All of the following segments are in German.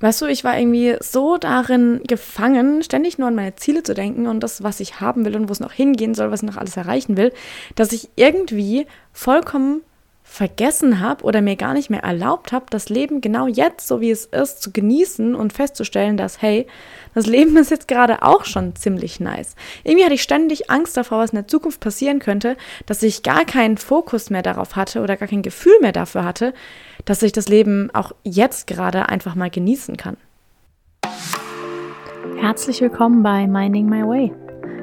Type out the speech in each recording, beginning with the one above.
Weißt du, ich war irgendwie so darin gefangen, ständig nur an meine Ziele zu denken und das, was ich haben will und wo es noch hingehen soll, was ich noch alles erreichen will, dass ich irgendwie vollkommen vergessen habe oder mir gar nicht mehr erlaubt habe, das Leben genau jetzt, so wie es ist, zu genießen und festzustellen, dass, hey, das Leben ist jetzt gerade auch schon ziemlich nice. Irgendwie hatte ich ständig Angst davor, was in der Zukunft passieren könnte, dass ich gar keinen Fokus mehr darauf hatte oder gar kein Gefühl mehr dafür hatte, dass ich das Leben auch jetzt gerade einfach mal genießen kann. Herzlich willkommen bei Minding My Way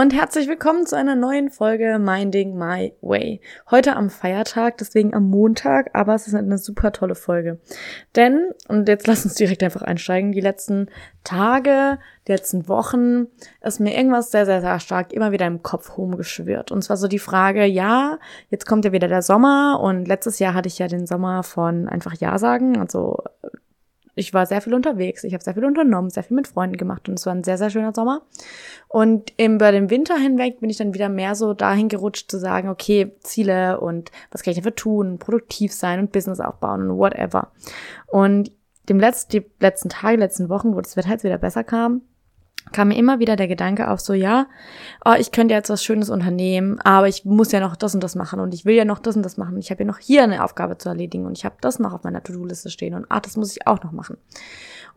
und herzlich willkommen zu einer neuen Folge Minding My Way. Heute am Feiertag, deswegen am Montag, aber es ist eine super tolle Folge. Denn, und jetzt lass uns direkt einfach einsteigen, die letzten Tage, die letzten Wochen ist mir irgendwas sehr, sehr, sehr stark immer wieder im Kopf rumgeschwirrt. Und zwar so die Frage, ja, jetzt kommt ja wieder der Sommer und letztes Jahr hatte ich ja den Sommer von einfach Ja sagen, also ich war sehr viel unterwegs, ich habe sehr viel unternommen, sehr viel mit Freunden gemacht und es war ein sehr, sehr schöner Sommer. Und über den Winter hinweg bin ich dann wieder mehr so dahin gerutscht zu sagen, okay, Ziele und was kann ich dafür tun, produktiv sein und Business aufbauen und whatever. Und dem letzten, die letzten Tage, letzten Wochen, wo das Wetter jetzt wieder besser kam, kam mir immer wieder der Gedanke auf so, ja, oh, ich könnte jetzt was Schönes unternehmen, aber ich muss ja noch das und das machen und ich will ja noch das und das machen. Ich habe ja noch hier eine Aufgabe zu erledigen und ich habe das noch auf meiner To-Do-Liste stehen und ah, das muss ich auch noch machen.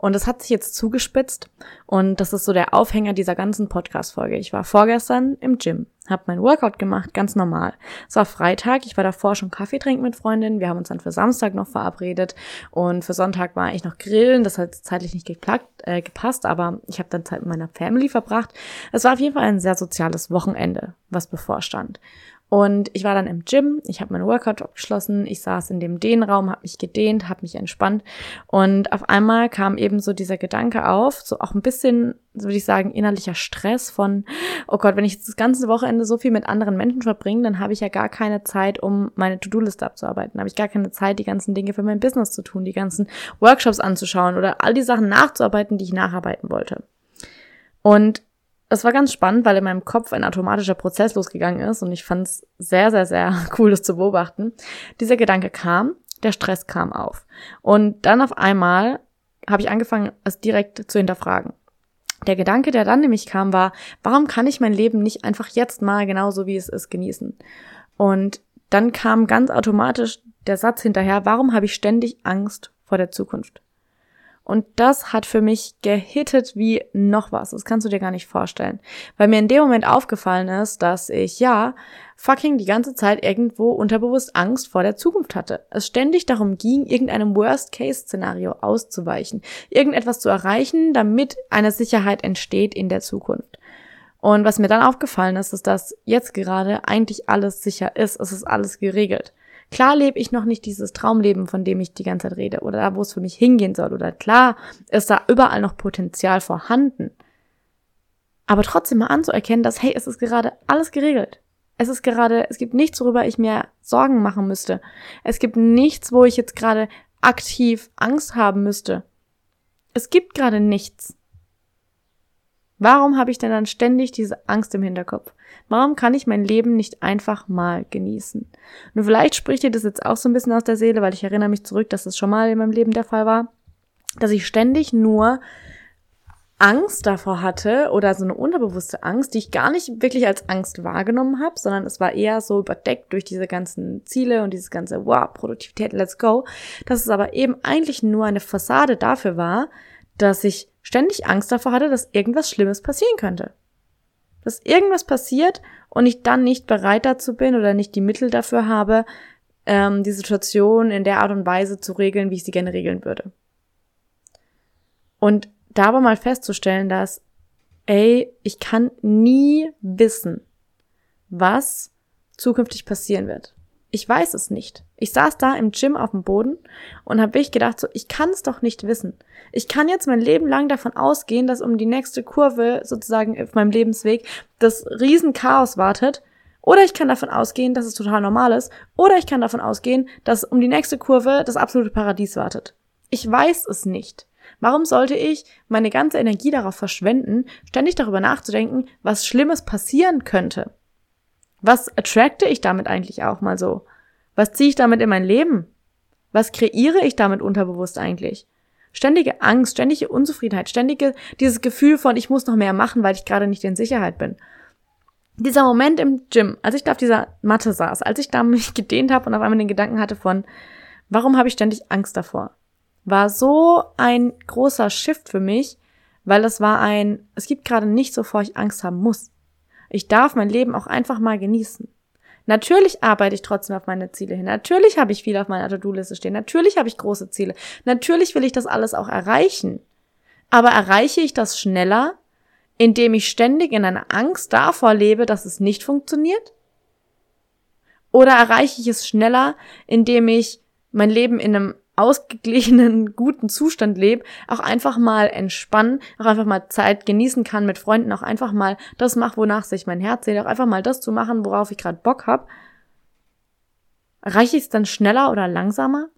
Und das hat sich jetzt zugespitzt und das ist so der Aufhänger dieser ganzen Podcast-Folge. Ich war vorgestern im Gym, habe mein Workout gemacht, ganz normal. Es war Freitag, ich war davor schon Kaffee trinken mit Freundinnen. Wir haben uns dann für Samstag noch verabredet und für Sonntag war ich noch grillen. Das hat zeitlich nicht geklappt, äh, gepasst, aber ich habe dann Zeit mit meiner Family verbracht. Es war auf jeden Fall ein sehr soziales Wochenende, was bevorstand. Und ich war dann im Gym, ich habe meinen Workout abgeschlossen, ich saß in dem Dehnraum, habe mich gedehnt, habe mich entspannt. Und auf einmal kam eben so dieser Gedanke auf, so auch ein bisschen, würde ich sagen, innerlicher Stress von, oh Gott, wenn ich jetzt das ganze Wochenende so viel mit anderen Menschen verbringe, dann habe ich ja gar keine Zeit, um meine To-Do-Liste abzuarbeiten, habe ich gar keine Zeit, die ganzen Dinge für mein Business zu tun, die ganzen Workshops anzuschauen oder all die Sachen nachzuarbeiten, die ich nacharbeiten wollte. Und das war ganz spannend, weil in meinem Kopf ein automatischer Prozess losgegangen ist und ich fand es sehr, sehr, sehr cool, das zu beobachten. Dieser Gedanke kam, der Stress kam auf. Und dann auf einmal habe ich angefangen, es direkt zu hinterfragen. Der Gedanke, der dann nämlich kam, war, warum kann ich mein Leben nicht einfach jetzt mal genauso wie es ist genießen? Und dann kam ganz automatisch der Satz hinterher, warum habe ich ständig Angst vor der Zukunft? Und das hat für mich gehittet wie noch was. Das kannst du dir gar nicht vorstellen. Weil mir in dem Moment aufgefallen ist, dass ich ja fucking die ganze Zeit irgendwo unterbewusst Angst vor der Zukunft hatte. Es ständig darum ging, irgendeinem Worst-Case-Szenario auszuweichen. Irgendetwas zu erreichen, damit eine Sicherheit entsteht in der Zukunft. Und was mir dann aufgefallen ist, ist, dass jetzt gerade eigentlich alles sicher ist. Es ist alles geregelt. Klar lebe ich noch nicht dieses Traumleben, von dem ich die ganze Zeit rede, oder da, wo es für mich hingehen soll, oder klar ist da überall noch Potenzial vorhanden. Aber trotzdem mal anzuerkennen, dass, hey, es ist gerade alles geregelt. Es ist gerade, es gibt nichts, worüber ich mir Sorgen machen müsste. Es gibt nichts, wo ich jetzt gerade aktiv Angst haben müsste. Es gibt gerade nichts. Warum habe ich denn dann ständig diese Angst im Hinterkopf? Warum kann ich mein Leben nicht einfach mal genießen? Nur vielleicht spricht dir das jetzt auch so ein bisschen aus der Seele, weil ich erinnere mich zurück, dass es schon mal in meinem Leben der Fall war, dass ich ständig nur Angst davor hatte oder so eine unterbewusste Angst, die ich gar nicht wirklich als Angst wahrgenommen habe, sondern es war eher so überdeckt durch diese ganzen Ziele und dieses ganze wow, Produktivität, let's go, dass es aber eben eigentlich nur eine Fassade dafür war, dass ich ständig Angst davor hatte, dass irgendwas Schlimmes passieren könnte. Dass irgendwas passiert und ich dann nicht bereit dazu bin oder nicht die Mittel dafür habe, ähm, die Situation in der Art und Weise zu regeln, wie ich sie gerne regeln würde. Und da aber mal festzustellen, dass, ey, ich kann nie wissen, was zukünftig passieren wird. Ich weiß es nicht. Ich saß da im Gym auf dem Boden und habe ich gedacht, so, ich kann es doch nicht wissen. Ich kann jetzt mein Leben lang davon ausgehen, dass um die nächste Kurve sozusagen auf meinem Lebensweg das Riesenchaos wartet. Oder ich kann davon ausgehen, dass es total normal ist. Oder ich kann davon ausgehen, dass um die nächste Kurve das absolute Paradies wartet. Ich weiß es nicht. Warum sollte ich meine ganze Energie darauf verschwenden, ständig darüber nachzudenken, was Schlimmes passieren könnte? Was attracte ich damit eigentlich auch mal so? Was ziehe ich damit in mein Leben? Was kreiere ich damit unterbewusst eigentlich? Ständige Angst, ständige Unzufriedenheit, ständige dieses Gefühl von, ich muss noch mehr machen, weil ich gerade nicht in Sicherheit bin. Dieser Moment im Gym, als ich da auf dieser Matte saß, als ich da mich gedehnt habe und auf einmal den Gedanken hatte von, warum habe ich ständig Angst davor, war so ein großer Shift für mich, weil es war ein, es gibt gerade nichts, wovor ich Angst haben muss. Ich darf mein Leben auch einfach mal genießen. Natürlich arbeite ich trotzdem auf meine Ziele hin. Natürlich habe ich viel auf meiner To-Do-Liste stehen. Natürlich habe ich große Ziele. Natürlich will ich das alles auch erreichen. Aber erreiche ich das schneller, indem ich ständig in einer Angst davor lebe, dass es nicht funktioniert? Oder erreiche ich es schneller, indem ich mein Leben in einem ausgeglichenen, guten Zustand lebe, auch einfach mal entspannen, auch einfach mal Zeit genießen kann mit Freunden, auch einfach mal das mache, wonach sich mein Herz sehnt, auch einfach mal das zu machen, worauf ich gerade Bock habe. Erreiche ich es dann schneller oder langsamer?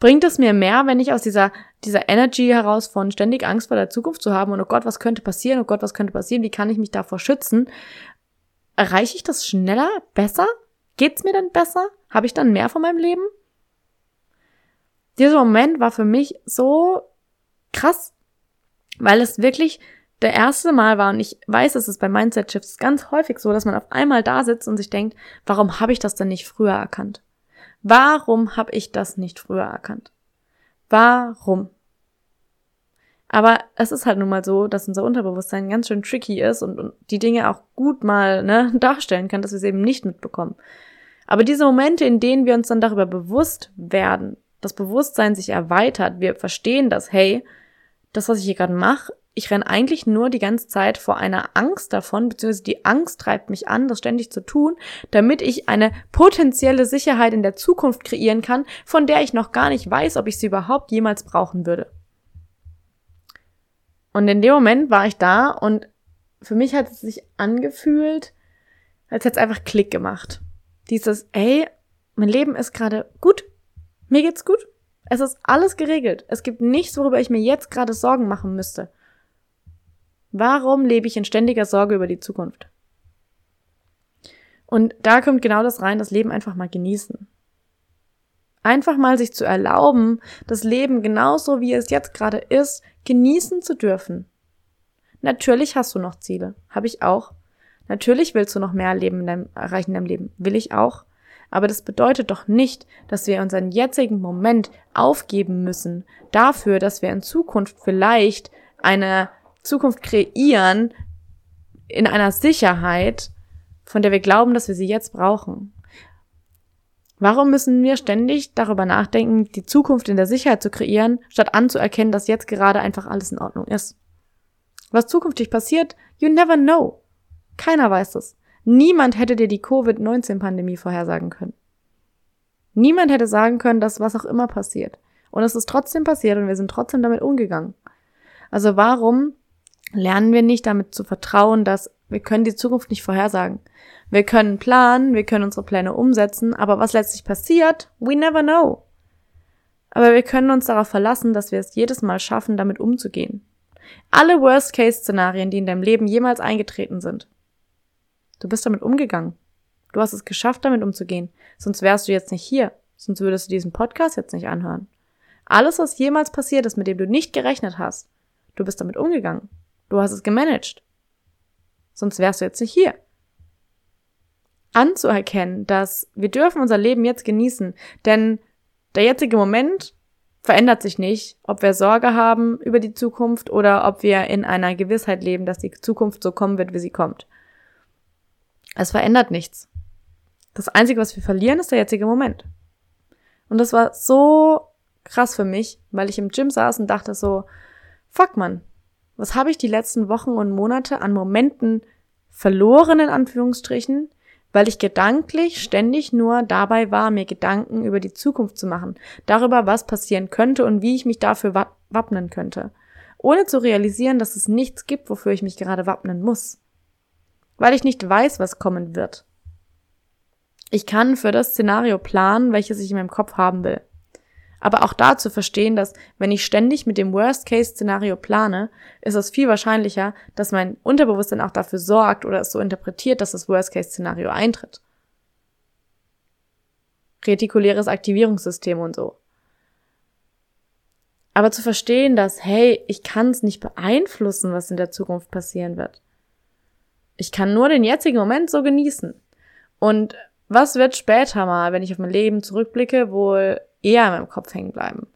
Bringt es mir mehr, wenn ich aus dieser, dieser Energy heraus von ständig Angst vor der Zukunft zu haben und oh Gott, was könnte passieren, oh Gott, was könnte passieren, wie kann ich mich davor schützen? Erreiche ich das schneller, besser? Geht's mir dann besser? Habe ich dann mehr von meinem Leben? Dieser Moment war für mich so krass, weil es wirklich der erste Mal war und ich weiß, es ist bei Mindset Shifts ganz häufig so, dass man auf einmal da sitzt und sich denkt, warum habe ich das denn nicht früher erkannt? Warum habe ich das nicht früher erkannt? Warum? Aber es ist halt nun mal so, dass unser Unterbewusstsein ganz schön tricky ist und, und die Dinge auch gut mal ne, darstellen kann, dass wir es eben nicht mitbekommen. Aber diese Momente, in denen wir uns dann darüber bewusst werden, das Bewusstsein sich erweitert, wir verstehen das, hey, das, was ich hier gerade mache, ich renne eigentlich nur die ganze Zeit vor einer Angst davon, beziehungsweise die Angst treibt mich an, das ständig zu tun, damit ich eine potenzielle Sicherheit in der Zukunft kreieren kann, von der ich noch gar nicht weiß, ob ich sie überhaupt jemals brauchen würde. Und in dem Moment war ich da und für mich hat es sich angefühlt, als hätte es einfach Klick gemacht. Dieses, ey, mein Leben ist gerade gut, mir geht's gut. Es ist alles geregelt. Es gibt nichts, worüber ich mir jetzt gerade Sorgen machen müsste. Warum lebe ich in ständiger Sorge über die Zukunft? Und da kommt genau das rein, das Leben einfach mal genießen. Einfach mal sich zu erlauben, das Leben genauso wie es jetzt gerade ist, genießen zu dürfen. Natürlich hast du noch Ziele. Habe ich auch. Natürlich willst du noch mehr Leben erreichen in deinem Leben. Will ich auch. Aber das bedeutet doch nicht, dass wir unseren jetzigen Moment aufgeben müssen dafür, dass wir in Zukunft vielleicht eine Zukunft kreieren in einer Sicherheit, von der wir glauben, dass wir sie jetzt brauchen. Warum müssen wir ständig darüber nachdenken, die Zukunft in der Sicherheit zu kreieren, statt anzuerkennen, dass jetzt gerade einfach alles in Ordnung ist? Was zukünftig passiert, you never know. Keiner weiß es. Niemand hätte dir die Covid-19-Pandemie vorhersagen können. Niemand hätte sagen können, dass was auch immer passiert. Und es ist trotzdem passiert und wir sind trotzdem damit umgegangen. Also warum lernen wir nicht damit zu vertrauen, dass wir können die Zukunft nicht vorhersagen. Wir können planen, wir können unsere Pläne umsetzen, aber was letztlich passiert, we never know. Aber wir können uns darauf verlassen, dass wir es jedes Mal schaffen, damit umzugehen. Alle Worst-Case-Szenarien, die in deinem Leben jemals eingetreten sind, Du bist damit umgegangen. Du hast es geschafft, damit umzugehen. Sonst wärst du jetzt nicht hier. Sonst würdest du diesen Podcast jetzt nicht anhören. Alles, was jemals passiert ist, mit dem du nicht gerechnet hast, du bist damit umgegangen. Du hast es gemanagt. Sonst wärst du jetzt nicht hier. Anzuerkennen, dass wir dürfen unser Leben jetzt genießen, denn der jetzige Moment verändert sich nicht, ob wir Sorge haben über die Zukunft oder ob wir in einer Gewissheit leben, dass die Zukunft so kommen wird, wie sie kommt. Es verändert nichts. Das Einzige, was wir verlieren, ist der jetzige Moment. Und das war so krass für mich, weil ich im Gym saß und dachte so, fuck man, was habe ich die letzten Wochen und Monate an Momenten verloren, in Anführungsstrichen, weil ich gedanklich ständig nur dabei war, mir Gedanken über die Zukunft zu machen, darüber, was passieren könnte und wie ich mich dafür wappnen könnte, ohne zu realisieren, dass es nichts gibt, wofür ich mich gerade wappnen muss, weil ich nicht weiß, was kommen wird. Ich kann für das Szenario planen, welches ich in meinem Kopf haben will. Aber auch da zu verstehen, dass wenn ich ständig mit dem Worst-Case-Szenario plane, ist es viel wahrscheinlicher, dass mein Unterbewusstsein auch dafür sorgt oder es so interpretiert, dass das Worst-Case-Szenario eintritt. Retikuläres Aktivierungssystem und so. Aber zu verstehen, dass, hey, ich kann es nicht beeinflussen, was in der Zukunft passieren wird. Ich kann nur den jetzigen Moment so genießen. Und was wird später mal, wenn ich auf mein Leben zurückblicke, wohl eher in meinem Kopf hängen bleiben.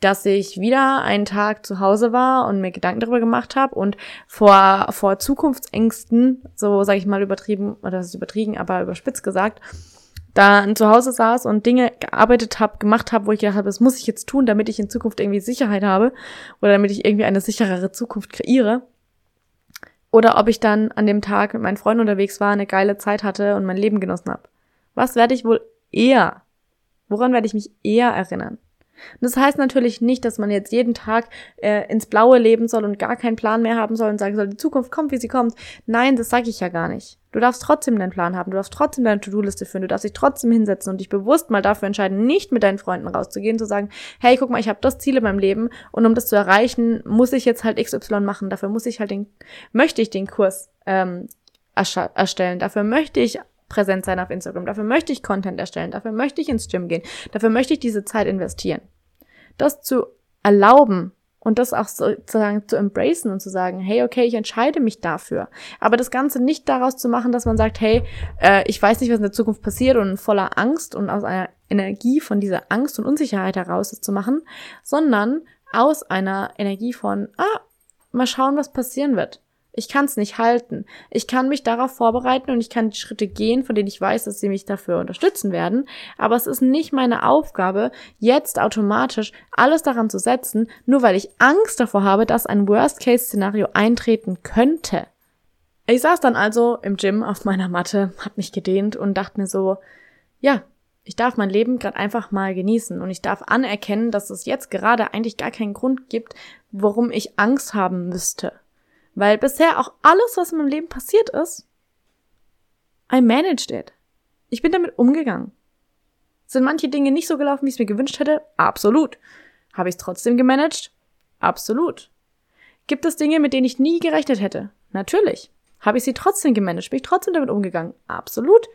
Dass ich wieder einen Tag zu Hause war und mir Gedanken darüber gemacht habe und vor, vor Zukunftsängsten, so sage ich mal übertrieben, oder das ist übertrieben, aber überspitzt gesagt, da zu Hause saß und Dinge gearbeitet habe, gemacht habe, wo ich gedacht habe, das muss ich jetzt tun, damit ich in Zukunft irgendwie Sicherheit habe oder damit ich irgendwie eine sicherere Zukunft kreiere. Oder ob ich dann an dem Tag mit meinen Freunden unterwegs war, eine geile Zeit hatte und mein Leben genossen habe. Was werde ich wohl eher Woran werde ich mich eher erinnern? Das heißt natürlich nicht, dass man jetzt jeden Tag äh, ins Blaue leben soll und gar keinen Plan mehr haben soll und sagen soll, die Zukunft kommt, wie sie kommt. Nein, das sage ich ja gar nicht. Du darfst trotzdem deinen Plan haben, du darfst trotzdem deine To-Do-Liste führen, du darfst dich trotzdem hinsetzen und dich bewusst mal dafür entscheiden, nicht mit deinen Freunden rauszugehen, zu sagen, hey, guck mal, ich habe das Ziel in meinem Leben und um das zu erreichen, muss ich jetzt halt XY machen, dafür muss ich halt den, möchte ich den Kurs ähm, erstellen, dafür möchte ich präsent sein auf Instagram. Dafür möchte ich Content erstellen. Dafür möchte ich ins Gym gehen. Dafür möchte ich diese Zeit investieren. Das zu erlauben und das auch sozusagen zu embracen und zu sagen, hey, okay, ich entscheide mich dafür. Aber das Ganze nicht daraus zu machen, dass man sagt, hey, äh, ich weiß nicht, was in der Zukunft passiert und voller Angst und aus einer Energie von dieser Angst und Unsicherheit heraus das zu machen, sondern aus einer Energie von, ah, mal schauen, was passieren wird. Ich kann es nicht halten. Ich kann mich darauf vorbereiten und ich kann die Schritte gehen, von denen ich weiß, dass sie mich dafür unterstützen werden. Aber es ist nicht meine Aufgabe, jetzt automatisch alles daran zu setzen, nur weil ich Angst davor habe, dass ein Worst-Case-Szenario eintreten könnte. Ich saß dann also im Gym auf meiner Matte, hab mich gedehnt und dachte mir so, ja, ich darf mein Leben gerade einfach mal genießen und ich darf anerkennen, dass es jetzt gerade eigentlich gar keinen Grund gibt, warum ich Angst haben müsste. Weil bisher auch alles, was in meinem Leben passiert ist, I managed it. Ich bin damit umgegangen. Sind manche Dinge nicht so gelaufen, wie ich es mir gewünscht hätte? Absolut. Habe ich es trotzdem gemanagt? Absolut. Gibt es Dinge, mit denen ich nie gerechnet hätte? Natürlich. Habe ich sie trotzdem gemanagt? Bin ich trotzdem damit umgegangen? Absolut.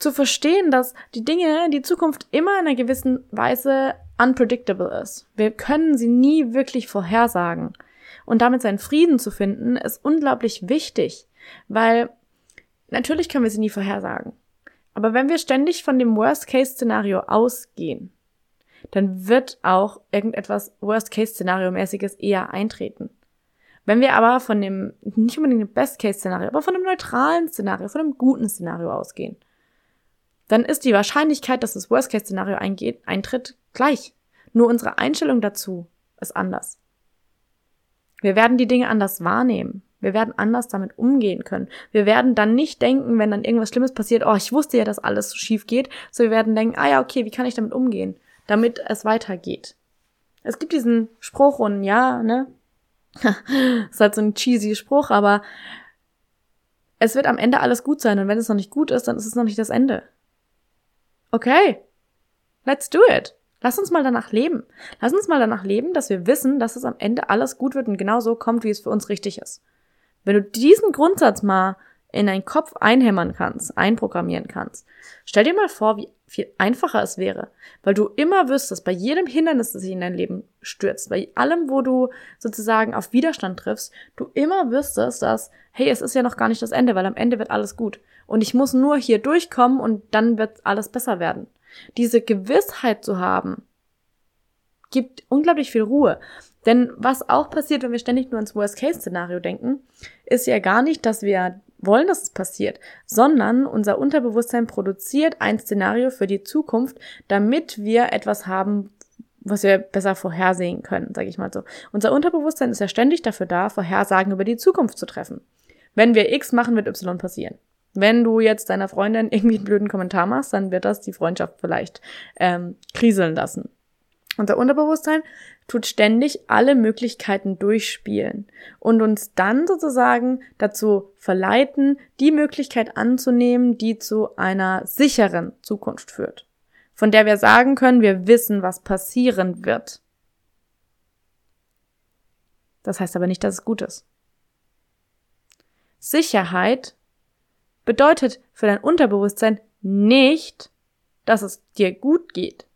Zu verstehen, dass die Dinge, die Zukunft immer in einer gewissen Weise unpredictable ist. Wir können sie nie wirklich vorhersagen und damit seinen Frieden zu finden, ist unglaublich wichtig, weil natürlich können wir sie nie vorhersagen. Aber wenn wir ständig von dem Worst-Case-Szenario ausgehen, dann wird auch irgendetwas Worst-Case-Szenario-mäßiges eher eintreten. Wenn wir aber von dem, nicht unbedingt dem Best-Case-Szenario, aber von einem neutralen Szenario, von einem guten Szenario ausgehen, dann ist die Wahrscheinlichkeit, dass das Worst-Case-Szenario eintritt, gleich. Nur unsere Einstellung dazu ist anders. Wir werden die Dinge anders wahrnehmen. Wir werden anders damit umgehen können. Wir werden dann nicht denken, wenn dann irgendwas Schlimmes passiert, oh, ich wusste ja, dass alles so schief geht. So, wir werden denken, ah ja, okay, wie kann ich damit umgehen, damit es weitergeht. Es gibt diesen Spruch und ja, ne? ist halt so ein cheesy Spruch, aber es wird am Ende alles gut sein und wenn es noch nicht gut ist, dann ist es noch nicht das Ende. Okay. Let's do it. Lass uns mal danach leben. Lass uns mal danach leben, dass wir wissen, dass es am Ende alles gut wird und genau so kommt, wie es für uns richtig ist. Wenn du diesen Grundsatz mal in deinen Kopf einhämmern kannst, einprogrammieren kannst, stell dir mal vor, wie viel einfacher es wäre, weil du immer wüsstest, bei jedem Hindernis, das sich in dein Leben stürzt, bei allem, wo du sozusagen auf Widerstand triffst, du immer wüsstest, dass, hey, es ist ja noch gar nicht das Ende, weil am Ende wird alles gut. Und ich muss nur hier durchkommen und dann wird alles besser werden. Diese Gewissheit zu haben, gibt unglaublich viel Ruhe. Denn was auch passiert, wenn wir ständig nur ans Worst-Case-Szenario denken, ist ja gar nicht, dass wir wollen, dass es passiert, sondern unser Unterbewusstsein produziert ein Szenario für die Zukunft, damit wir etwas haben, was wir besser vorhersehen können, sage ich mal so. Unser Unterbewusstsein ist ja ständig dafür da, Vorhersagen über die Zukunft zu treffen. Wenn wir X machen, wird Y passieren. Wenn du jetzt deiner Freundin irgendwie einen blöden Kommentar machst, dann wird das die Freundschaft vielleicht ähm, kriseln lassen. Unser Unterbewusstsein tut ständig alle Möglichkeiten durchspielen und uns dann sozusagen dazu verleiten, die Möglichkeit anzunehmen, die zu einer sicheren Zukunft führt, von der wir sagen können, wir wissen, was passieren wird. Das heißt aber nicht, dass es gut ist. Sicherheit bedeutet für dein Unterbewusstsein nicht, dass es dir gut geht.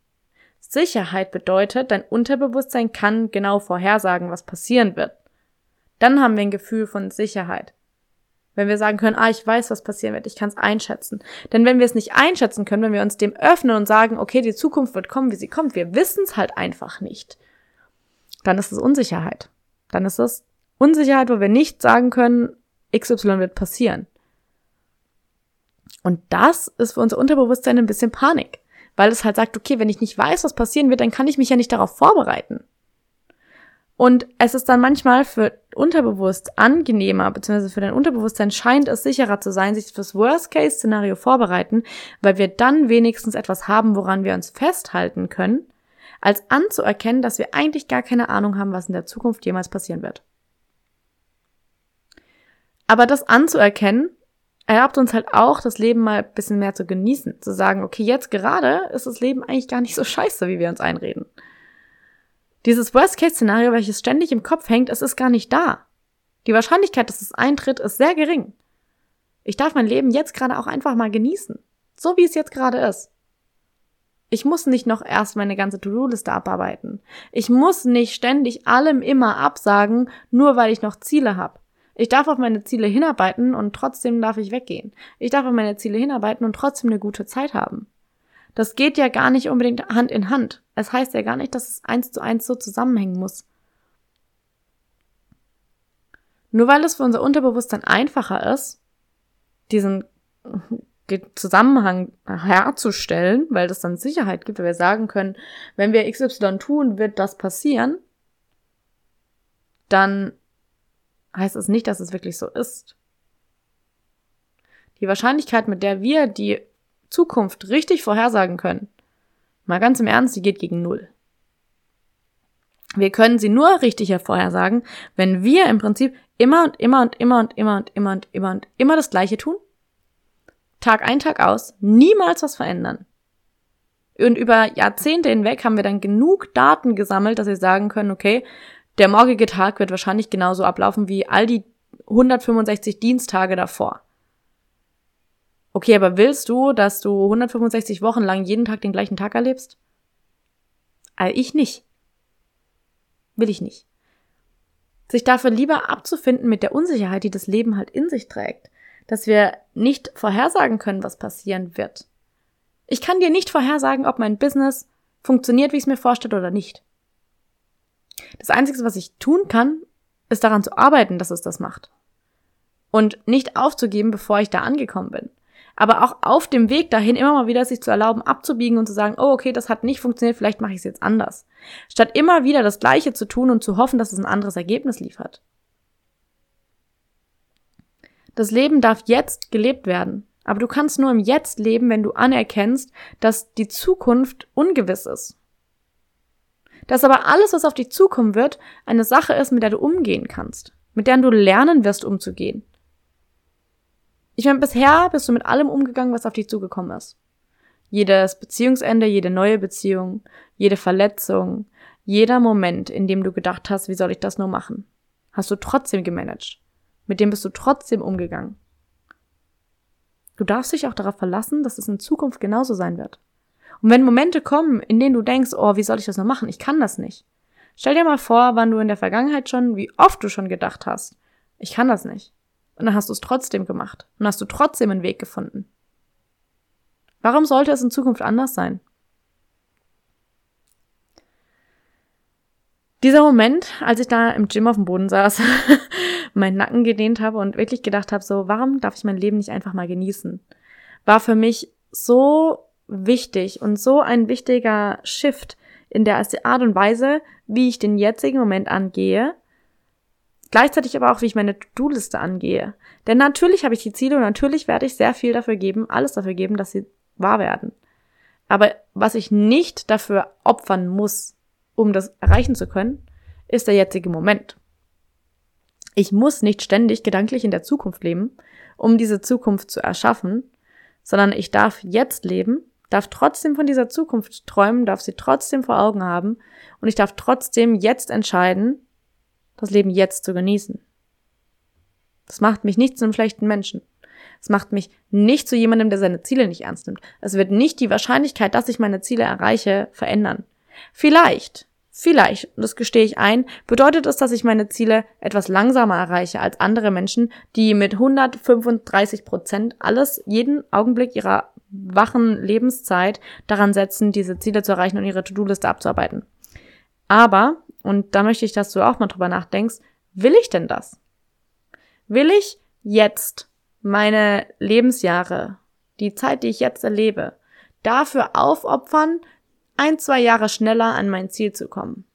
Sicherheit bedeutet, dein Unterbewusstsein kann genau vorhersagen, was passieren wird. Dann haben wir ein Gefühl von Sicherheit. Wenn wir sagen können, ah, ich weiß, was passieren wird, ich kann es einschätzen. Denn wenn wir es nicht einschätzen können, wenn wir uns dem öffnen und sagen, okay, die Zukunft wird kommen, wie sie kommt, wir wissen es halt einfach nicht, dann ist es Unsicherheit. Dann ist es Unsicherheit, wo wir nicht sagen können, XY wird passieren. Und das ist für unser Unterbewusstsein ein bisschen Panik weil es halt sagt, okay, wenn ich nicht weiß, was passieren wird, dann kann ich mich ja nicht darauf vorbereiten. Und es ist dann manchmal für unterbewusst angenehmer, beziehungsweise für dein Unterbewusstsein scheint es sicherer zu sein, sich fürs Worst-Case-Szenario vorbereiten, weil wir dann wenigstens etwas haben, woran wir uns festhalten können, als anzuerkennen, dass wir eigentlich gar keine Ahnung haben, was in der Zukunft jemals passieren wird. Aber das anzuerkennen erlaubt uns halt auch, das Leben mal ein bisschen mehr zu genießen. Zu sagen, okay, jetzt gerade ist das Leben eigentlich gar nicht so scheiße, wie wir uns einreden. Dieses Worst-Case-Szenario, welches ständig im Kopf hängt, es ist gar nicht da. Die Wahrscheinlichkeit, dass es eintritt, ist sehr gering. Ich darf mein Leben jetzt gerade auch einfach mal genießen. So wie es jetzt gerade ist. Ich muss nicht noch erst meine ganze To-Do-Liste abarbeiten. Ich muss nicht ständig allem immer absagen, nur weil ich noch Ziele habe. Ich darf auf meine Ziele hinarbeiten und trotzdem darf ich weggehen. Ich darf auf meine Ziele hinarbeiten und trotzdem eine gute Zeit haben. Das geht ja gar nicht unbedingt Hand in Hand. Es heißt ja gar nicht, dass es eins zu eins so zusammenhängen muss. Nur weil es für unser Unterbewusstsein einfacher ist, diesen Zusammenhang herzustellen, weil das dann Sicherheit gibt, weil wir sagen können, wenn wir XY tun, wird das passieren, dann heißt es nicht, dass es wirklich so ist. Die Wahrscheinlichkeit, mit der wir die Zukunft richtig vorhersagen können, mal ganz im Ernst, die geht gegen Null. Wir können sie nur richtig vorhersagen, wenn wir im Prinzip immer und immer und immer und immer und immer und immer und immer das Gleiche tun. Tag ein, Tag aus, niemals was verändern. Und über Jahrzehnte hinweg haben wir dann genug Daten gesammelt, dass wir sagen können, okay, der morgige Tag wird wahrscheinlich genauso ablaufen wie all die 165 Dienstage davor. Okay, aber willst du, dass du 165 Wochen lang jeden Tag den gleichen Tag erlebst? Also ich nicht. Will ich nicht. Sich dafür lieber abzufinden mit der Unsicherheit, die das Leben halt in sich trägt. Dass wir nicht vorhersagen können, was passieren wird. Ich kann dir nicht vorhersagen, ob mein Business funktioniert, wie ich es mir vorstelle oder nicht. Das Einzige, was ich tun kann, ist daran zu arbeiten, dass es das macht. Und nicht aufzugeben, bevor ich da angekommen bin. Aber auch auf dem Weg dahin immer mal wieder sich zu erlauben, abzubiegen und zu sagen, oh, okay, das hat nicht funktioniert, vielleicht mache ich es jetzt anders. Statt immer wieder das Gleiche zu tun und zu hoffen, dass es ein anderes Ergebnis liefert. Das Leben darf jetzt gelebt werden. Aber du kannst nur im Jetzt leben, wenn du anerkennst, dass die Zukunft ungewiss ist. Dass aber alles, was auf dich zukommen wird, eine Sache ist, mit der du umgehen kannst, mit der du lernen wirst, umzugehen. Ich meine, bisher bist du mit allem umgegangen, was auf dich zugekommen ist. Jedes Beziehungsende, jede neue Beziehung, jede Verletzung, jeder Moment, in dem du gedacht hast, wie soll ich das nur machen, hast du trotzdem gemanagt. Mit dem bist du trotzdem umgegangen. Du darfst dich auch darauf verlassen, dass es in Zukunft genauso sein wird. Und wenn Momente kommen, in denen du denkst, oh, wie soll ich das noch machen? Ich kann das nicht. Stell dir mal vor, wann du in der Vergangenheit schon, wie oft du schon gedacht hast, ich kann das nicht. Und dann hast du es trotzdem gemacht. Und hast du trotzdem einen Weg gefunden. Warum sollte es in Zukunft anders sein? Dieser Moment, als ich da im Gym auf dem Boden saß, meinen Nacken gedehnt habe und wirklich gedacht habe, so, warum darf ich mein Leben nicht einfach mal genießen? War für mich so wichtig und so ein wichtiger Shift in der Art und Weise, wie ich den jetzigen Moment angehe, gleichzeitig aber auch, wie ich meine To-Do-Liste angehe. Denn natürlich habe ich die Ziele und natürlich werde ich sehr viel dafür geben, alles dafür geben, dass sie wahr werden. Aber was ich nicht dafür opfern muss, um das erreichen zu können, ist der jetzige Moment. Ich muss nicht ständig gedanklich in der Zukunft leben, um diese Zukunft zu erschaffen, sondern ich darf jetzt leben, darf trotzdem von dieser Zukunft träumen, darf sie trotzdem vor Augen haben und ich darf trotzdem jetzt entscheiden, das Leben jetzt zu genießen. Das macht mich nicht zu einem schlechten Menschen. Es macht mich nicht zu jemandem, der seine Ziele nicht ernst nimmt. Es wird nicht die Wahrscheinlichkeit, dass ich meine Ziele erreiche, verändern. Vielleicht, vielleicht, und das gestehe ich ein, bedeutet es, dass ich meine Ziele etwas langsamer erreiche als andere Menschen, die mit 135 Prozent alles jeden Augenblick ihrer wachen Lebenszeit daran setzen, diese Ziele zu erreichen und ihre To-Do-Liste abzuarbeiten. Aber, und da möchte ich, dass du auch mal drüber nachdenkst, will ich denn das? Will ich jetzt meine Lebensjahre, die Zeit, die ich jetzt erlebe, dafür aufopfern, ein, zwei Jahre schneller an mein Ziel zu kommen?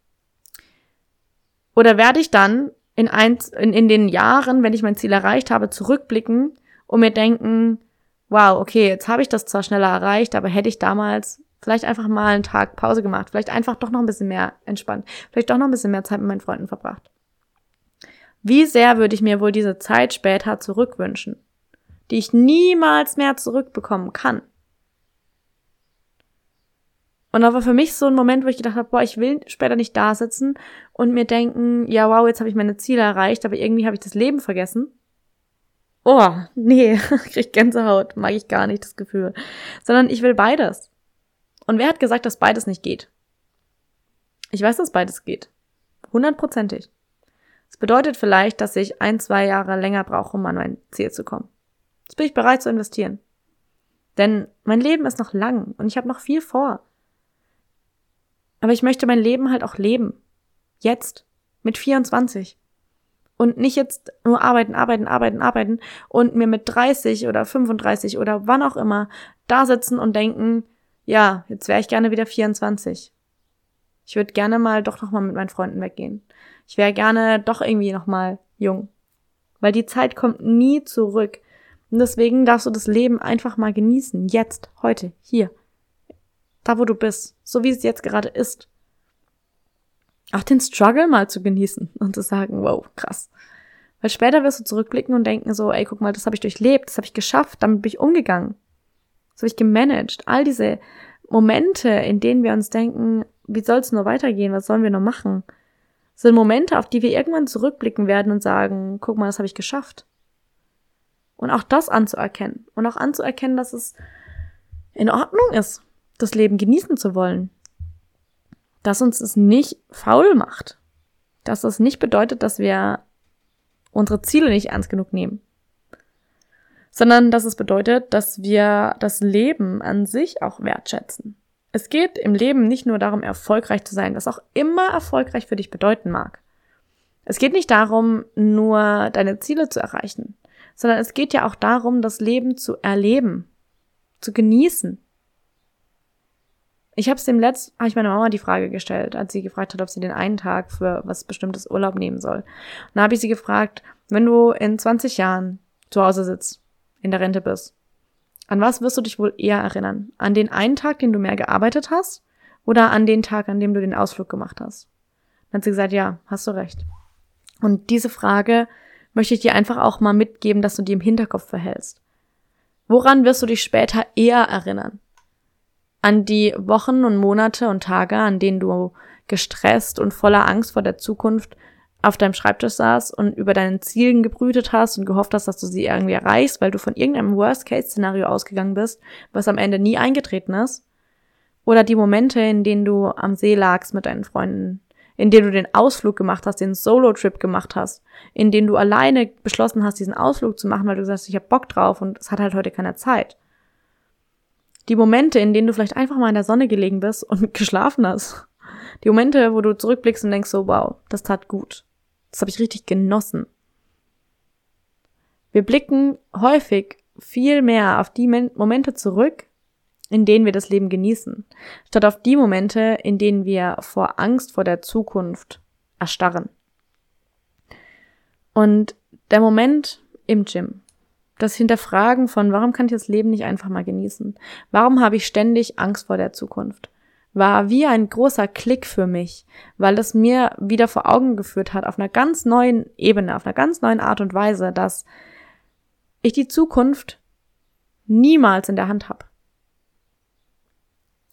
Oder werde ich dann in, eins, in, in den Jahren, wenn ich mein Ziel erreicht habe, zurückblicken und mir denken, wow, okay, jetzt habe ich das zwar schneller erreicht, aber hätte ich damals vielleicht einfach mal einen Tag Pause gemacht, vielleicht einfach doch noch ein bisschen mehr entspannt, vielleicht doch noch ein bisschen mehr Zeit mit meinen Freunden verbracht. Wie sehr würde ich mir wohl diese Zeit später zurückwünschen, die ich niemals mehr zurückbekommen kann? Und da war für mich so ein Moment, wo ich gedacht habe, boah, ich will später nicht da sitzen und mir denken, ja, wow, jetzt habe ich meine Ziele erreicht, aber irgendwie habe ich das Leben vergessen. Oh, nee, krieg Gänsehaut, mag ich gar nicht das Gefühl. Sondern ich will beides. Und wer hat gesagt, dass beides nicht geht? Ich weiß, dass beides geht. Hundertprozentig. Das bedeutet vielleicht, dass ich ein, zwei Jahre länger brauche, um an mein Ziel zu kommen. Das bin ich bereit zu investieren. Denn mein Leben ist noch lang und ich habe noch viel vor. Aber ich möchte mein Leben halt auch leben. Jetzt. Mit 24. Und nicht jetzt nur arbeiten, arbeiten, arbeiten, arbeiten und mir mit 30 oder 35 oder wann auch immer da sitzen und denken, ja, jetzt wäre ich gerne wieder 24. Ich würde gerne mal doch noch mal mit meinen Freunden weggehen. Ich wäre gerne doch irgendwie noch mal jung. Weil die Zeit kommt nie zurück. Und deswegen darfst du das Leben einfach mal genießen. Jetzt, heute, hier. Da, wo du bist. So wie es jetzt gerade ist. Auch den Struggle mal zu genießen und zu sagen, wow, krass. Weil später wirst du zurückblicken und denken so, ey, guck mal, das habe ich durchlebt, das habe ich geschafft, damit bin ich umgegangen. Das habe ich gemanagt. All diese Momente, in denen wir uns denken, wie soll es nur weitergehen, was sollen wir noch machen, sind Momente, auf die wir irgendwann zurückblicken werden und sagen, guck mal, das habe ich geschafft. Und auch das anzuerkennen. Und auch anzuerkennen, dass es in Ordnung ist, das Leben genießen zu wollen. Dass uns es nicht faul macht. Dass es nicht bedeutet, dass wir unsere Ziele nicht ernst genug nehmen sondern dass es bedeutet, dass wir das Leben an sich auch wertschätzen. Es geht im Leben nicht nur darum, erfolgreich zu sein, was auch immer erfolgreich für dich bedeuten mag. Es geht nicht darum, nur deine Ziele zu erreichen, sondern es geht ja auch darum, das Leben zu erleben, zu genießen. Ich habe es dem letzten, habe ich meiner Mama die Frage gestellt, als sie gefragt hat, ob sie den einen Tag für was bestimmtes Urlaub nehmen soll. Und da habe ich sie gefragt, wenn du in 20 Jahren zu Hause sitzt in der Rente bist. An was wirst du dich wohl eher erinnern? An den einen Tag, den du mehr gearbeitet hast? Oder an den Tag, an dem du den Ausflug gemacht hast? Dann hat sie gesagt, ja, hast du recht. Und diese Frage möchte ich dir einfach auch mal mitgeben, dass du die im Hinterkopf verhältst. Woran wirst du dich später eher erinnern? An die Wochen und Monate und Tage, an denen du gestresst und voller Angst vor der Zukunft auf deinem Schreibtisch saß und über deinen Zielen gebrütet hast und gehofft hast, dass du sie irgendwie erreichst, weil du von irgendeinem Worst-Case-Szenario ausgegangen bist, was am Ende nie eingetreten ist. Oder die Momente, in denen du am See lagst mit deinen Freunden, in denen du den Ausflug gemacht hast, den Solo-Trip gemacht hast, in denen du alleine beschlossen hast, diesen Ausflug zu machen, weil du sagst, ich hab Bock drauf und es hat halt heute keine Zeit. Die Momente, in denen du vielleicht einfach mal in der Sonne gelegen bist und geschlafen hast Die Momente, wo du zurückblickst und denkst so, wow, das tat gut. Das habe ich richtig genossen. Wir blicken häufig viel mehr auf die Momente zurück, in denen wir das Leben genießen, statt auf die Momente, in denen wir vor Angst vor der Zukunft erstarren. Und der Moment im Gym, das Hinterfragen von, warum kann ich das Leben nicht einfach mal genießen? Warum habe ich ständig Angst vor der Zukunft? War wie ein großer Klick für mich, weil es mir wieder vor Augen geführt hat, auf einer ganz neuen Ebene, auf einer ganz neuen Art und Weise, dass ich die Zukunft niemals in der Hand habe.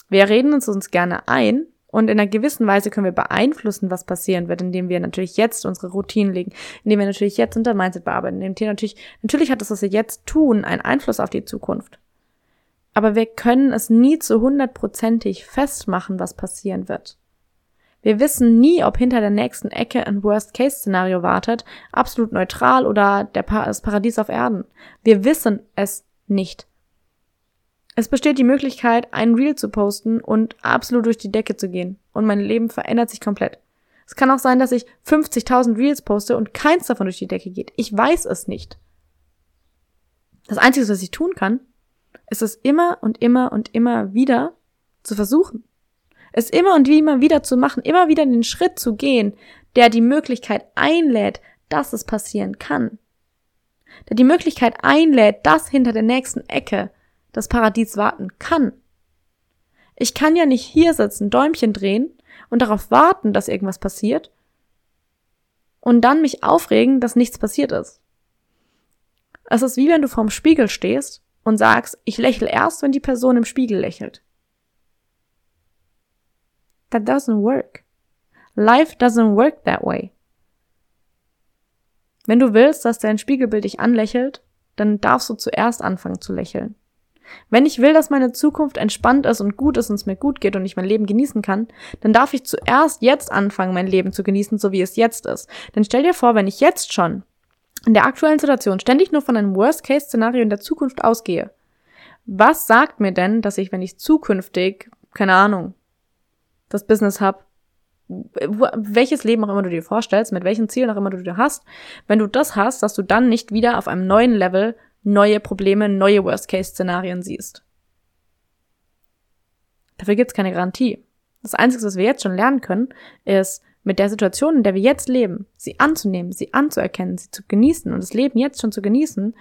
Wir reden uns uns gerne ein und in einer gewissen Weise können wir beeinflussen, was passieren wird, indem wir natürlich jetzt unsere Routinen legen, indem wir natürlich jetzt unser Mindset bearbeiten, indem wir natürlich, natürlich hat das, was wir jetzt tun, einen Einfluss auf die Zukunft. Aber wir können es nie zu hundertprozentig festmachen, was passieren wird. Wir wissen nie, ob hinter der nächsten Ecke ein Worst-Case-Szenario wartet, absolut neutral oder der pa das Paradies auf Erden. Wir wissen es nicht. Es besteht die Möglichkeit, ein Reel zu posten und absolut durch die Decke zu gehen. Und mein Leben verändert sich komplett. Es kann auch sein, dass ich 50.000 Reels poste und keins davon durch die Decke geht. Ich weiß es nicht. Das Einzige, was ich tun kann, ist es immer und immer und immer wieder zu versuchen. Es immer und immer wieder zu machen, immer wieder den Schritt zu gehen, der die Möglichkeit einlädt, dass es passieren kann. Der die Möglichkeit einlädt, dass hinter der nächsten Ecke das Paradies warten kann. Ich kann ja nicht hier sitzen, Däumchen drehen und darauf warten, dass irgendwas passiert und dann mich aufregen, dass nichts passiert ist. Es ist wie wenn du vorm Spiegel stehst und sagst, ich lächle erst, wenn die Person im Spiegel lächelt. That doesn't work. Life doesn't work that way. Wenn du willst, dass dein Spiegelbild dich anlächelt, dann darfst du zuerst anfangen zu lächeln. Wenn ich will, dass meine Zukunft entspannt ist und gut ist und es mir gut geht und ich mein Leben genießen kann, dann darf ich zuerst jetzt anfangen, mein Leben zu genießen, so wie es jetzt ist. Denn stell dir vor, wenn ich jetzt schon in der aktuellen Situation ständig nur von einem Worst-Case-Szenario in der Zukunft ausgehe, was sagt mir denn, dass ich, wenn ich zukünftig, keine Ahnung, das Business habe, welches Leben auch immer du dir vorstellst, mit welchen Zielen auch immer du dir hast, wenn du das hast, dass du dann nicht wieder auf einem neuen Level neue Probleme, neue Worst-Case-Szenarien siehst. Dafür gibt's keine Garantie. Das Einzige, was wir jetzt schon lernen können, ist, mit der Situation, in der wir jetzt leben, sie anzunehmen, sie anzuerkennen, sie zu genießen und das Leben jetzt schon zu genießen,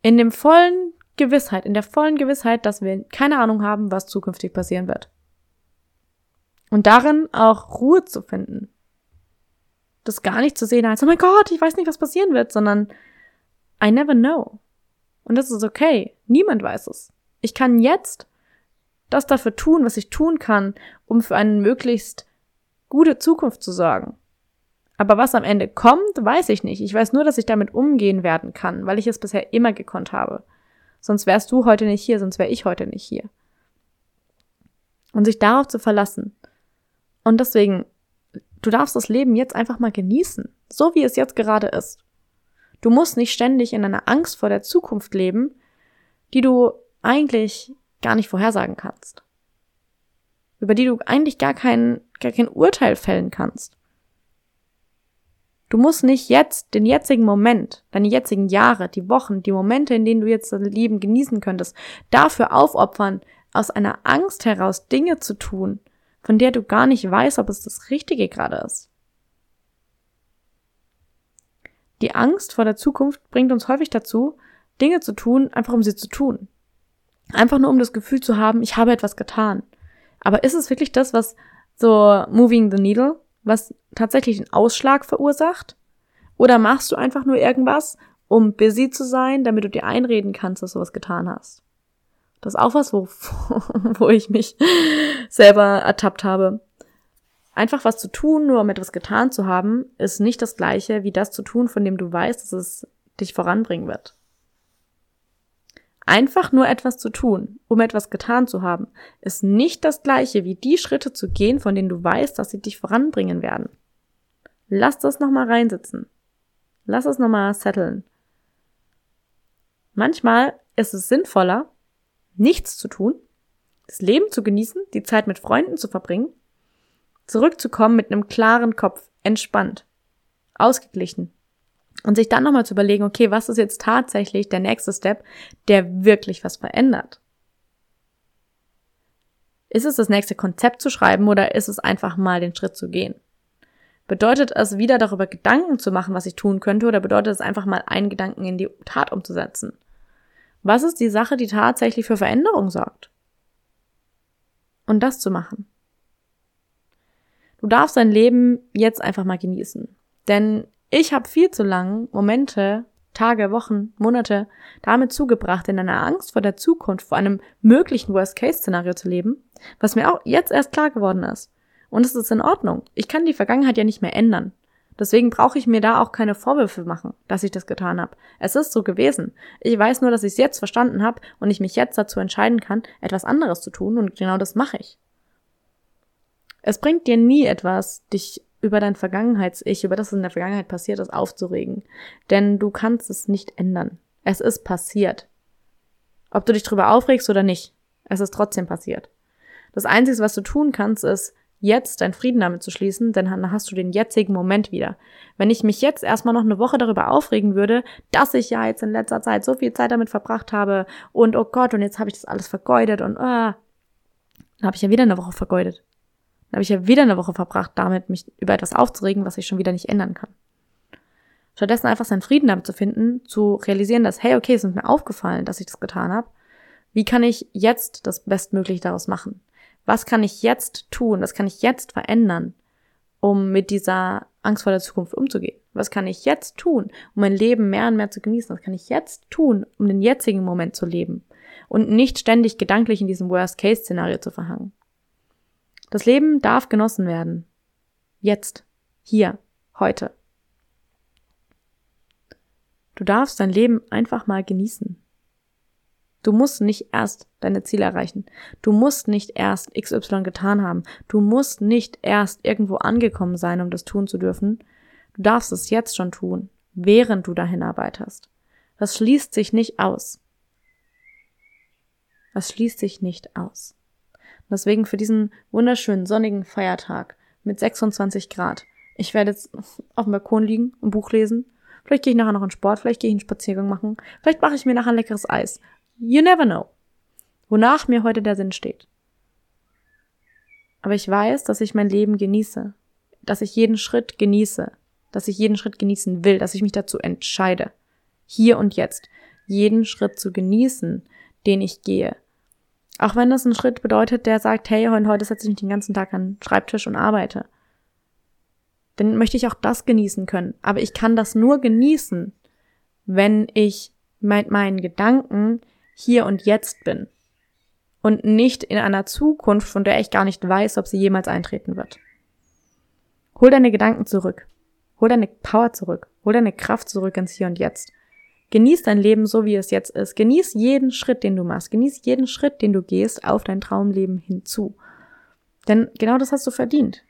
in dem vollen Gewissheit, in der vollen Gewissheit, dass wir keine Ahnung haben, was zukünftig passieren wird. Und darin auch Ruhe zu finden. Das gar nicht zu sehen als, oh mein Gott, ich weiß nicht, was passieren wird, sondern I never know. Und das ist okay. Niemand weiß es. Ich kann jetzt das dafür tun, was ich tun kann, um für eine möglichst gute Zukunft zu sorgen. Aber was am Ende kommt, weiß ich nicht. Ich weiß nur, dass ich damit umgehen werden kann, weil ich es bisher immer gekonnt habe. Sonst wärst du heute nicht hier, sonst wäre ich heute nicht hier. Und sich darauf zu verlassen. Und deswegen, du darfst das Leben jetzt einfach mal genießen, so wie es jetzt gerade ist. Du musst nicht ständig in einer Angst vor der Zukunft leben, die du eigentlich gar nicht vorhersagen kannst. Über die du eigentlich gar kein, gar kein Urteil fällen kannst. Du musst nicht jetzt, den jetzigen Moment, deine jetzigen Jahre, die Wochen, die Momente, in denen du jetzt das Leben genießen könntest, dafür aufopfern, aus einer Angst heraus Dinge zu tun, von der du gar nicht weißt, ob es das Richtige gerade ist. Die Angst vor der Zukunft bringt uns häufig dazu, Dinge zu tun, einfach um sie zu tun. Einfach nur um das Gefühl zu haben, ich habe etwas getan. Aber ist es wirklich das, was so moving the needle, was tatsächlich einen Ausschlag verursacht? Oder machst du einfach nur irgendwas, um busy zu sein, damit du dir einreden kannst, dass du was getan hast? Das ist auch was, wo, wo ich mich selber ertappt habe. Einfach was zu tun, nur um etwas getan zu haben, ist nicht das gleiche wie das zu tun, von dem du weißt, dass es dich voranbringen wird. Einfach nur etwas zu tun, um etwas getan zu haben, ist nicht das gleiche wie die Schritte zu gehen, von denen du weißt, dass sie dich voranbringen werden. Lass das nochmal reinsitzen. Lass es nochmal setteln. Manchmal ist es sinnvoller, nichts zu tun, das Leben zu genießen, die Zeit mit Freunden zu verbringen zurückzukommen mit einem klaren Kopf, entspannt, ausgeglichen. Und sich dann nochmal zu überlegen, okay, was ist jetzt tatsächlich der nächste Step, der wirklich was verändert? Ist es das nächste Konzept zu schreiben oder ist es einfach mal den Schritt zu gehen? Bedeutet es wieder darüber Gedanken zu machen, was ich tun könnte, oder bedeutet es einfach mal einen Gedanken in die Tat umzusetzen? Was ist die Sache, die tatsächlich für Veränderung sorgt? Und das zu machen. Du darfst dein Leben jetzt einfach mal genießen. Denn ich habe viel zu lang Momente, Tage, Wochen, Monate damit zugebracht, in einer Angst vor der Zukunft, vor einem möglichen Worst-Case-Szenario zu leben, was mir auch jetzt erst klar geworden ist. Und es ist in Ordnung. Ich kann die Vergangenheit ja nicht mehr ändern. Deswegen brauche ich mir da auch keine Vorwürfe machen, dass ich das getan habe. Es ist so gewesen. Ich weiß nur, dass ich es jetzt verstanden habe und ich mich jetzt dazu entscheiden kann, etwas anderes zu tun und genau das mache ich. Es bringt dir nie etwas, dich über dein Vergangenheits-Ich, über das, was in der Vergangenheit passiert ist, aufzuregen. Denn du kannst es nicht ändern. Es ist passiert. Ob du dich drüber aufregst oder nicht, es ist trotzdem passiert. Das Einzige, was du tun kannst, ist, jetzt deinen Frieden damit zu schließen, denn dann hast du den jetzigen Moment wieder. Wenn ich mich jetzt erstmal noch eine Woche darüber aufregen würde, dass ich ja jetzt in letzter Zeit so viel Zeit damit verbracht habe und oh Gott, und jetzt habe ich das alles vergeudet und ah, dann habe ich ja wieder eine Woche vergeudet. Dann habe ich ja wieder eine Woche verbracht, damit mich über etwas aufzuregen, was ich schon wieder nicht ändern kann. Stattdessen einfach seinen Frieden damit zu finden, zu realisieren, dass, hey, okay, es ist mir aufgefallen, dass ich das getan habe. Wie kann ich jetzt das Bestmögliche daraus machen? Was kann ich jetzt tun? Was kann ich jetzt verändern, um mit dieser Angst vor der Zukunft umzugehen? Was kann ich jetzt tun, um mein Leben mehr und mehr zu genießen? Was kann ich jetzt tun, um den jetzigen Moment zu leben und nicht ständig gedanklich in diesem Worst-Case-Szenario zu verhangen? Das Leben darf genossen werden. Jetzt. Hier. Heute. Du darfst dein Leben einfach mal genießen. Du musst nicht erst deine Ziele erreichen. Du musst nicht erst XY getan haben. Du musst nicht erst irgendwo angekommen sein, um das tun zu dürfen. Du darfst es jetzt schon tun, während du dahin arbeitest. Das schließt sich nicht aus. Das schließt sich nicht aus. Deswegen für diesen wunderschönen sonnigen Feiertag mit 26 Grad. Ich werde jetzt auf dem Balkon liegen und Buch lesen. Vielleicht gehe ich nachher noch in Sport, vielleicht gehe ich einen Spaziergang machen. Vielleicht mache ich mir nachher ein leckeres Eis. You never know, wonach mir heute der Sinn steht. Aber ich weiß, dass ich mein Leben genieße, dass ich jeden Schritt genieße, dass ich jeden Schritt genießen will, dass ich mich dazu entscheide, hier und jetzt jeden Schritt zu genießen, den ich gehe. Auch wenn das ein Schritt bedeutet, der sagt, hey, heute setze ich mich den ganzen Tag an den Schreibtisch und arbeite. Dann möchte ich auch das genießen können. Aber ich kann das nur genießen, wenn ich mit meinen Gedanken hier und jetzt bin und nicht in einer Zukunft, von der ich gar nicht weiß, ob sie jemals eintreten wird. Hol deine Gedanken zurück. Hol deine Power zurück. Hol deine Kraft zurück ins Hier und Jetzt. Genieß dein Leben so, wie es jetzt ist. Genieß jeden Schritt, den du machst. Genieß jeden Schritt, den du gehst auf dein Traumleben hinzu. Denn genau das hast du verdient.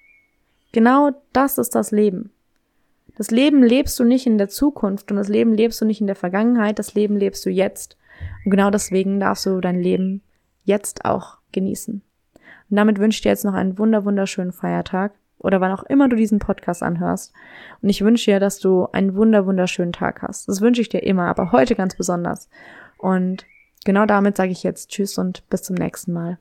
Genau das ist das Leben. Das Leben lebst du nicht in der Zukunft und das Leben lebst du nicht in der Vergangenheit, das Leben lebst du jetzt. Und genau deswegen darfst du dein Leben jetzt auch genießen. Und damit wünsche ich dir jetzt noch einen wunder wunderschönen Feiertag oder wann auch immer du diesen Podcast anhörst. Und ich wünsche dir, dass du einen wunder wunderschönen Tag hast. Das wünsche ich dir immer, aber heute ganz besonders. Und genau damit sage ich jetzt Tschüss und bis zum nächsten Mal.